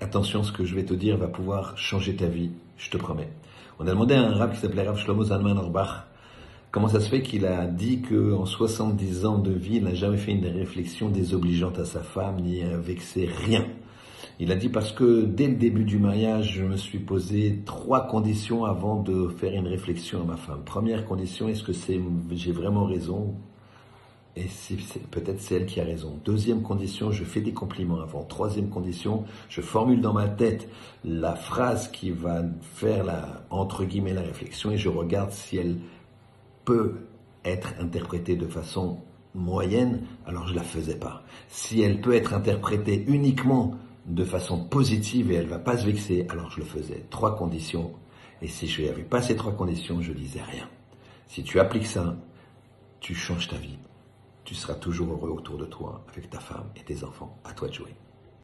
attention, ce que je vais te dire va pouvoir changer ta vie, je te promets. On a demandé à un rab qui s'appelait Rav Shlomo Zalman Orbach comment ça se fait qu'il a dit qu'en 70 ans de vie, il n'a jamais fait une réflexion désobligeante à sa femme, ni vexé rien. Il a dit parce que dès le début du mariage, je me suis posé trois conditions avant de faire une réflexion à ma femme. Première condition, est-ce que c'est, j'ai vraiment raison? Et peut-être c'est elle qui a raison. Deuxième condition, je fais des compliments avant. Troisième condition, je formule dans ma tête la phrase qui va faire la, entre guillemets, la réflexion et je regarde si elle peut être interprétée de façon moyenne, alors je la faisais pas. Si elle peut être interprétée uniquement de façon positive et elle va pas se vexer, alors je le faisais. Trois conditions. Et si je n'avais pas ces trois conditions, je disais rien. Si tu appliques ça, tu changes ta vie tu seras toujours heureux autour de toi, avec ta femme et tes enfants. À toi de jouer.